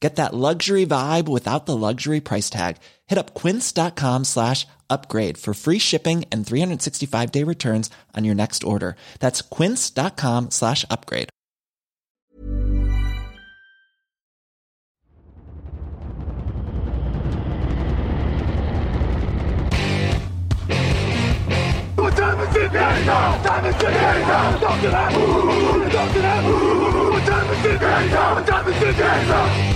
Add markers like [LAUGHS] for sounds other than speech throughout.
Get that luxury vibe without the luxury price tag. Hit up quince.com slash upgrade for free shipping and 365 day returns on your next order. That's quince.com slash upgrade. What time is it now? What time is it now? Talk to that. Talk to that. What time is it now? What time is it?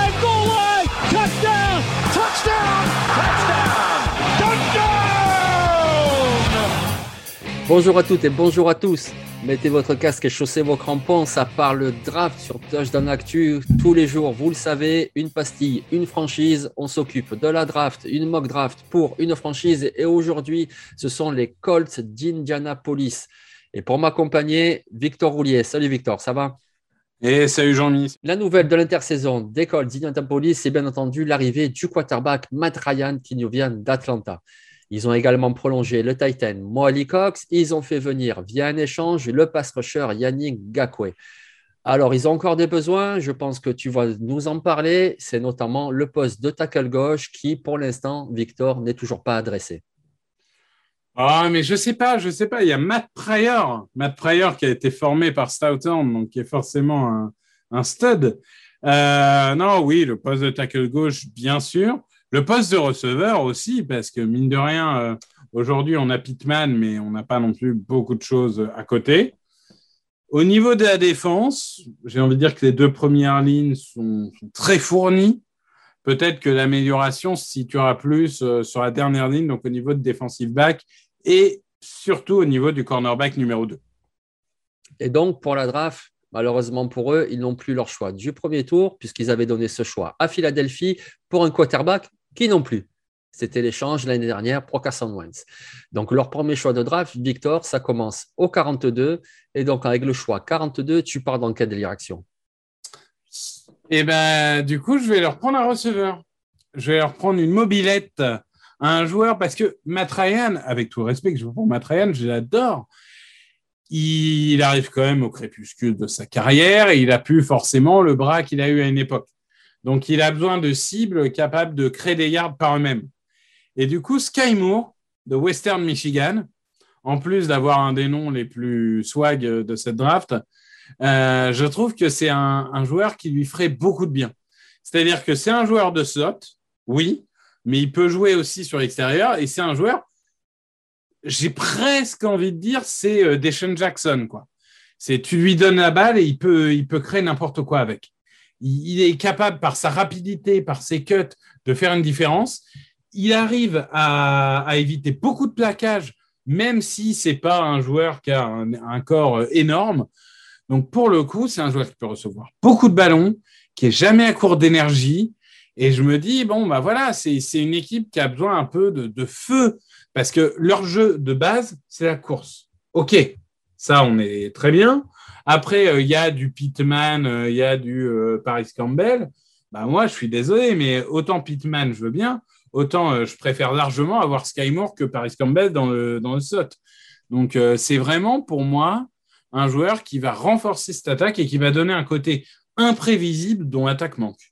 Bonjour à toutes et bonjour à tous. Mettez votre casque et chaussez vos crampons. Ça parle draft sur Touchdown Actu tous les jours. Vous le savez, une pastille, une franchise. On s'occupe de la draft, une mock draft pour une franchise. Et aujourd'hui, ce sont les Colts d'Indianapolis. Et pour m'accompagner, Victor Roulier. Salut Victor, ça va? Et salut Jean-Mi. La nouvelle de l'intersaison des Colts d'Indianapolis, c'est bien entendu l'arrivée du quarterback Matt Ryan qui nous vient d'Atlanta. Ils ont également prolongé le Titan Moali Cox. Ils ont fait venir via un échange le pass rusher Yannick Gakwe. Alors, ils ont encore des besoins. Je pense que tu vas nous en parler. C'est notamment le poste de tackle gauche qui, pour l'instant, Victor, n'est toujours pas adressé. Ah, mais je sais pas, je sais pas. Il y a Matt Pryor, Matt Pryor qui a été formé par Stoughton, donc qui est forcément un, stud. Euh, non, oui, le poste de tackle gauche, bien sûr. Le poste de receveur aussi, parce que mine de rien, euh, aujourd'hui on a Pittman, mais on n'a pas non plus beaucoup de choses à côté. Au niveau de la défense, j'ai envie de dire que les deux premières lignes sont, très fournies. Peut-être que l'amélioration se situera plus euh, sur la dernière ligne, donc au niveau de defensive back et surtout au niveau du cornerback numéro 2. Et donc, pour la draft, malheureusement pour eux, ils n'ont plus leur choix du premier tour, puisqu'ils avaient donné ce choix à Philadelphie pour un quarterback qui non plus. C'était l'échange l'année dernière pour Carson. Donc, leur premier choix de draft, Victor, ça commence au 42. Et donc, avec le choix 42, tu pars dans quelle direction? Et ben, du coup, je vais leur prendre un receveur. Je vais leur prendre une mobilette un joueur parce que Matt Ryan, avec tout le respect que je veux pour Matt Ryan, je l'adore. Il arrive quand même au crépuscule de sa carrière et il a plus forcément le bras qu'il a eu à une époque. Donc, il a besoin de cibles capables de créer des yards par eux-mêmes. Et du coup, Sky Moore de Western Michigan, en plus d'avoir un des noms les plus swag de cette draft, euh, je trouve que c'est un, un, joueur qui lui ferait beaucoup de bien. C'est-à-dire que c'est un joueur de slot, oui, mais il peut jouer aussi sur l'extérieur et c'est un joueur, j'ai presque envie de dire, c'est euh, Deshaun Jackson, quoi. C'est tu lui donnes la balle et il peut, il créer n'importe quoi avec. Il, est capable, par sa rapidité, par ses cuts, de faire une différence il arrive à, éviter beaucoup de plaquages, même si c'est pas un joueur qui a un, un, corps énorme. Donc pour le coup, c'est un joueur qui peut recevoir beaucoup de ballons, qui est jamais à court d'énergie. Et je me dis bon bah voilà, c'est une équipe qui a besoin un peu de, de feu parce que leur jeu de base c'est la course. Ok, ça on est très bien. Après il euh, y a du Pittman, il euh, y a du euh, Paris Campbell. Bah moi je suis désolé, mais autant Pittman je veux bien autant je préfère largement avoir Sky Moore que Paris Campbell dans le, dans le SOT. Donc, c'est vraiment pour moi un joueur qui va renforcer cette attaque et qui va donner un côté imprévisible dont l'attaque manque.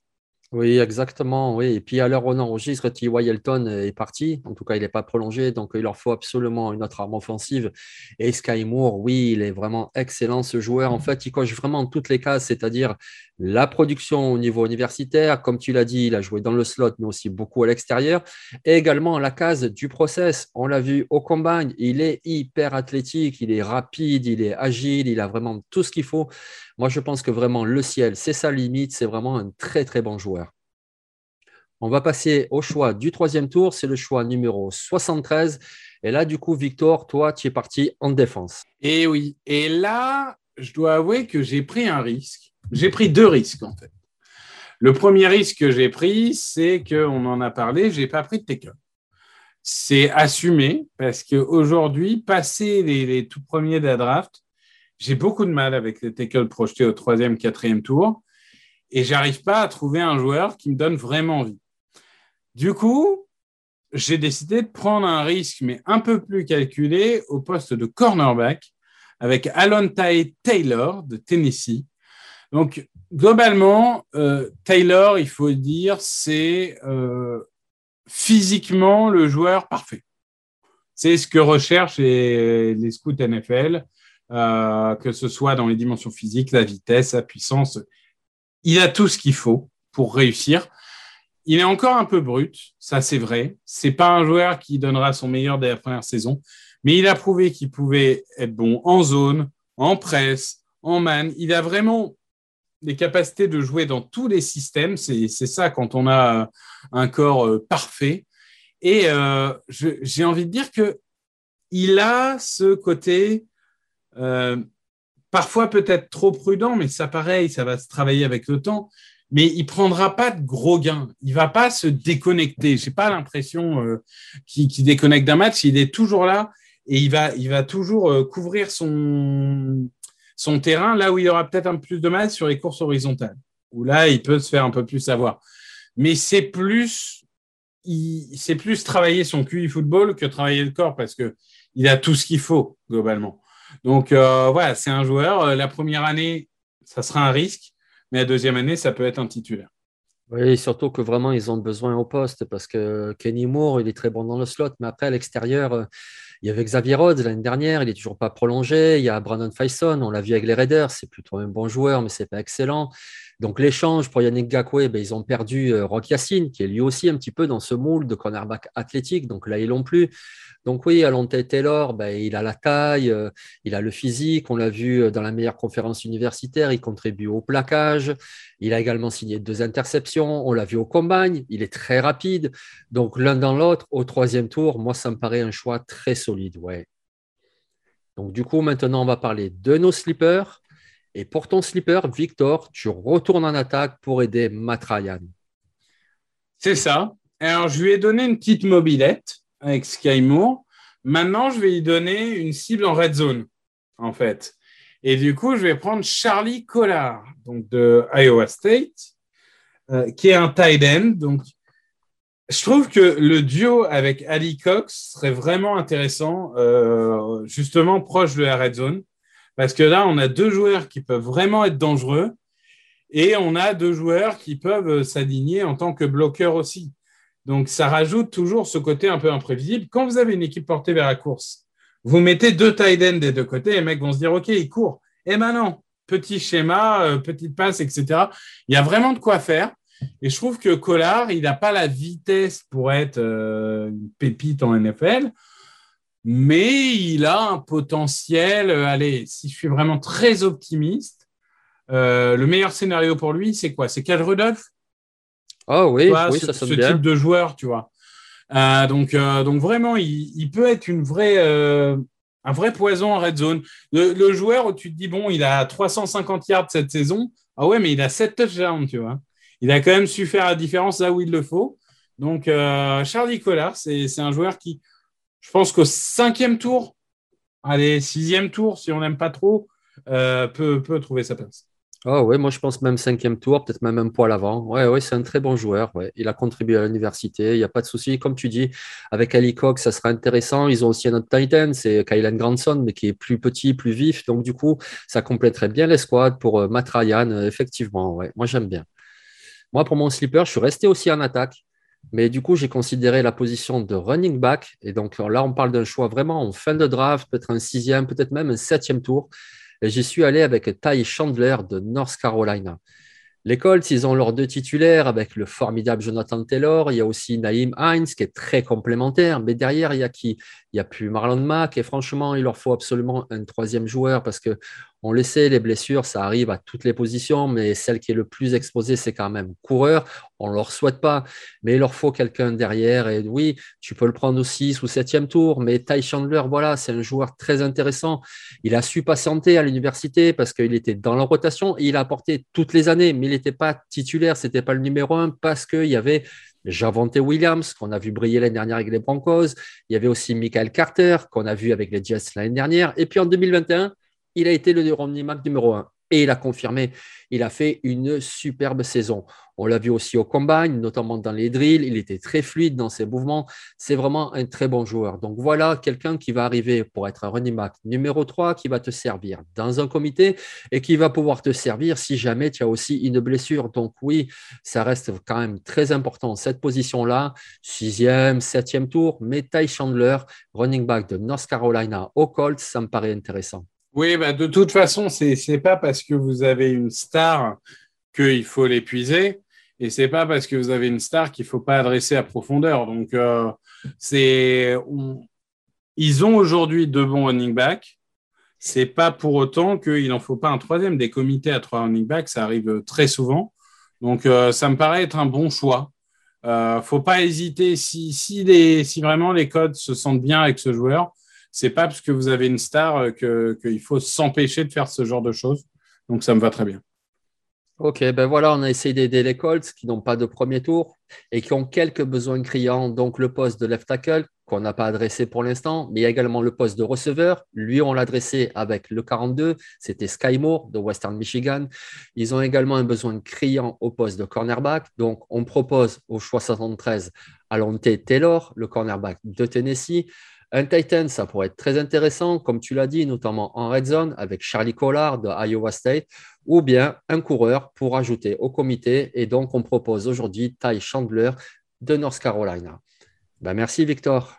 Oui, exactement. Oui. Et puis à l'heure où on enregistre, T.Y. Elton est parti. En tout cas, il n'est pas prolongé. Donc il leur faut absolument une autre arme offensive. Et Sky Moore, oui, il est vraiment excellent ce joueur. En fait, il coche vraiment toutes les cases, c'est-à-dire la production au niveau universitaire. Comme tu l'as dit, il a joué dans le slot, mais aussi beaucoup à l'extérieur. Et également la case du process. On l'a vu au combine. Il est hyper athlétique, il est rapide, il est agile, il a vraiment tout ce qu'il faut. Moi, je pense que vraiment le ciel, c'est sa limite. C'est vraiment un très, très bon joueur. On va passer au choix du troisième tour. C'est le choix numéro 73. Et là, du coup, Victor, toi, tu es parti en défense. Et oui. Et là, je dois avouer que j'ai pris un risque. J'ai pris deux risques, en fait. Le premier risque que j'ai pris, c'est qu'on en a parlé, je n'ai pas pris de tackle. C'est assumé parce qu'aujourd'hui, passer les, tout premiers de la draft, j'ai beaucoup de mal avec les tackles projetés au troisième, quatrième tour et j'arrive pas à trouver un joueur qui me donne vraiment envie. Du coup, j'ai décidé de prendre un risque, mais un peu plus calculé, au poste de cornerback avec Alontae Taylor de Tennessee. Donc, globalement, euh, Taylor, il faut dire, c'est euh, physiquement le joueur parfait. C'est ce que recherchent les, scouts NFL. Euh, que ce soit dans les dimensions physiques, la vitesse, la puissance. Il a tout ce qu'il faut pour réussir. Il est encore un peu brut, ça c'est vrai. C'est pas un joueur qui donnera son meilleur dès la première saison, mais il a prouvé qu'il pouvait être bon en zone, en presse, en man. Il a vraiment les capacités de jouer dans tous les systèmes. C'est ça quand on a un corps euh, parfait. Et euh, j'ai envie de dire que il a ce côté euh, parfois peut-être trop prudent, mais ça pareil, ça va se travailler avec le temps. Mais il prendra pas de gros gains. Il va pas se déconnecter. J'ai pas l'impression qu'il déconnecte d'un match. Il est toujours là et il va, il va toujours couvrir son, son terrain là où il aura peut-être un peu plus de mal sur les courses horizontales. Où là, il peut se faire un peu plus savoir. Mais c'est plus, c'est plus travailler son QI football que travailler le corps parce que il a tout ce qu'il faut globalement. Donc euh, voilà, c'est un joueur. Euh, la première année, ça sera un risque, mais la deuxième année, ça peut être un titulaire. Oui, surtout que vraiment, ils ont besoin au poste parce que Kenny Moore, il est très bon dans le slot, mais après, à l'extérieur, euh, il y avait Xavier Rhodes l'année dernière, il n'est toujours pas prolongé. Il y a Brandon Faison, on l'a vu avec les Raiders, c'est plutôt un bon joueur, mais c'est pas excellent. Donc l'échange pour Yannick Gakwe, ben, ils ont perdu Rock Yacine, qui est lui aussi un petit peu dans ce moule de cornerback athlétique. Donc là, ils l'ont plus. Donc oui, Alonte Taylor, ben, il a la taille, euh, il a le physique, on l'a vu euh, dans la meilleure conférence universitaire, il contribue au plaquage, il a également signé deux interceptions, on l'a vu au combine, il est très rapide. Donc l'un dans l'autre, au troisième tour, moi, ça me paraît un choix très solide. Ouais. Donc du coup, maintenant, on va parler de nos slippers. Et pour ton slipper, Victor, tu retournes en attaque pour aider Matt. C'est ça. Alors, je lui ai donné une petite mobilette avec Sky Moore. Maintenant, je vais lui donner une cible en red zone, en fait. Et du coup, je vais prendre Charlie Collard, donc de Iowa State, euh, qui est un tight end. Donc, je trouve que le duo avec Ali Cox serait vraiment intéressant, euh, justement proche de la red zone, parce que là, on a deux joueurs qui peuvent vraiment être dangereux, et on a deux joueurs qui peuvent s'aligner en tant que bloqueurs aussi. Donc, ça rajoute toujours ce côté un peu imprévisible. Quand vous avez une équipe portée vers la course, vous mettez deux tight ends des deux côtés, et les mecs vont se dire, OK, il court. Et maintenant, petit schéma, euh, petite passe, etc. Il y a vraiment de quoi faire. Et je trouve que Collard, il n'a pas la vitesse pour être euh, une pépite en NFL, mais il a un potentiel. Euh, allez, si je suis vraiment très optimiste, le meilleur scénario pour lui, c'est quoi? C'est Cal Rudolph? Oh oui, oui ce, ça sonne ce bien. type de joueur, tu vois. Euh, donc, euh, donc vraiment, il, il, peut être une vraie, euh, un vrai poison en red zone. Le, le, joueur où tu te dis, bon, il a 350 yards cette saison. Ah ouais, mais il a 7 touchdowns, tu vois. Il a quand même su faire la différence là où il le faut. Donc, euh, Charlie Collard, c'est un joueur qui, je pense qu'au cinquième tour, allez, sixième tour, si on n'aime pas trop, euh, peut, trouver sa place. Oh oui, moi je pense même cinquième tour, peut-être même un poil avant. Ouais, ouais, c'est un très bon joueur. Ouais. Il a contribué à l'université, il n'y a pas de souci. Comme tu dis, avec Ali Cox, ça sera intéressant. Ils ont aussi un autre Titan, c'est Kylan Grandson, mais qui est plus petit, plus vif. Donc du coup, ça compléterait bien l'escouade pour euh, Matt Ryan, effectivement. Ouais. Moi j'aime bien. Moi, pour mon sleeper, je suis resté aussi en attaque. Mais du coup, j'ai considéré la position de running back. Et donc là, on parle d'un choix vraiment en fin de draft, peut-être un sixième, peut-être même un septième tour. Et j'y suis allé avec Ty Chandler de North Carolina. Les Colts, ils ont leurs deux titulaires avec le formidable Jonathan Taylor. Il y a aussi Naïm Hines qui est très complémentaire. Mais derrière, il y a qui? Il n'y a plus Marlon Mack. Et franchement, il leur faut absolument un troisième joueur parce que on le sait, les blessures, ça arrive à toutes les positions, mais celle qui est le plus exposée, c'est quand même coureur. On ne leur souhaite pas, mais il leur faut quelqu'un derrière. Et oui, tu peux le prendre au 6 ou 7e tour, mais Ty Chandler, voilà, c'est un joueur très intéressant. Il a su patienter à l'université parce qu'il était dans la rotation et il a apporté toutes les années, mais il n'était pas titulaire, c'était pas le numéro un parce qu'il y avait Javante Williams, qu'on a vu briller l'année dernière avec les Broncos. Il y avait aussi Michael Carter, qu'on a vu avec les Jets l'année dernière. Et puis en 2021, il a été le running back numéro un. Et il a confirmé, il a fait une superbe saison. On l'a vu aussi au combine, notamment dans les drills. Il était très fluide dans ses mouvements. C'est vraiment un très bon joueur. Donc voilà quelqu'un qui va arriver pour être un running back numéro 3, qui va te servir dans un comité et qui va pouvoir te servir si jamais tu as aussi une blessure. Donc oui, ça reste quand même très important, cette position-là. Sixième, septième tour, mais Chandler, running back de North Carolina au Colts, ça me paraît intéressant. Oui, bah de toute façon, c'est n'est pas parce que vous avez une star qu'il faut l'épuiser, et c'est pas parce que vous avez une star qu'il faut pas adresser à profondeur. Donc, euh, c'est ils ont aujourd'hui deux bons running backs. C'est pas pour autant qu'il n'en faut pas un troisième. Des comités à trois running backs, ça arrive très souvent. Donc, euh, ça me paraît être un bon choix. Euh, faut pas hésiter si, si, les, si vraiment les codes se sentent bien avec ce joueur c'est pas parce que vous avez une star euh, qu'il faut s'empêcher de faire ce genre de choses. Donc ça me va très bien. Ok, ben voilà, on a essayé d'aider les Colts qui n'ont pas de premier tour et qui ont quelques besoins criants. Donc le poste de left tackle qu'on n'a pas adressé pour l'instant, mais également le poste de receveur. Lui, on l'a adressé avec le 42, c'était Sky Moore de Western Michigan. Ils ont également un besoin criant au poste de cornerback. Donc on propose au choix 73 Alonte Taylor, le cornerback de Tennessee. Un Titan, ça pourrait être très intéressant, comme tu l'as dit, notamment en red zone avec Charlie Collard de Iowa State, ou bien un coureur pour ajouter au comité. Et donc, on propose aujourd'hui Ty Chandler de North Carolina. Ben, merci, Victor.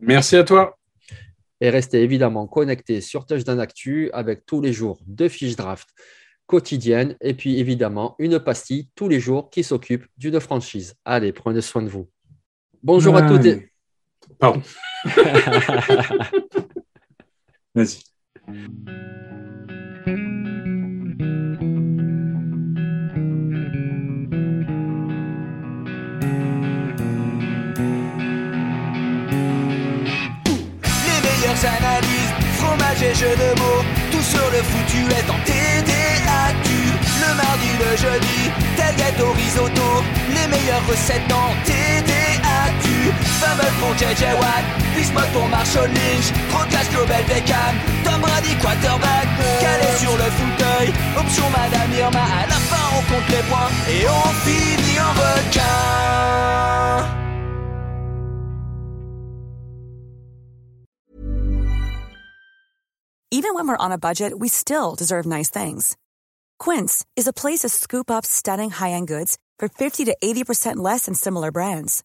Merci à toi. Et restez évidemment connectés sur Touchdown Actu avec tous les jours deux fiches draft quotidiennes et puis évidemment une pastille tous les jours qui s'occupe d'une franchise. Allez, prenez soin de vous. Bonjour à toutes et... Pardon. [LAUGHS] Vas-y. Les meilleures analyses, fromage et jeux de mots, tout sur le foutu est en TDAQ. Le mardi, le jeudi, tel gâteau risotto, les meilleures recettes en TDAQ. Pour JJ Watt, Bismuth pour Marshall Lynch, Procast Global Beckham, Tom Brady quarterback, sur le fauteuil, option Madame Irma, à la fin on compte les points. Et on finit en requin. Even when we're on a budget, we still deserve nice things. Quince is a place to scoop up stunning high-end goods for 50 to 80% less than similar brands.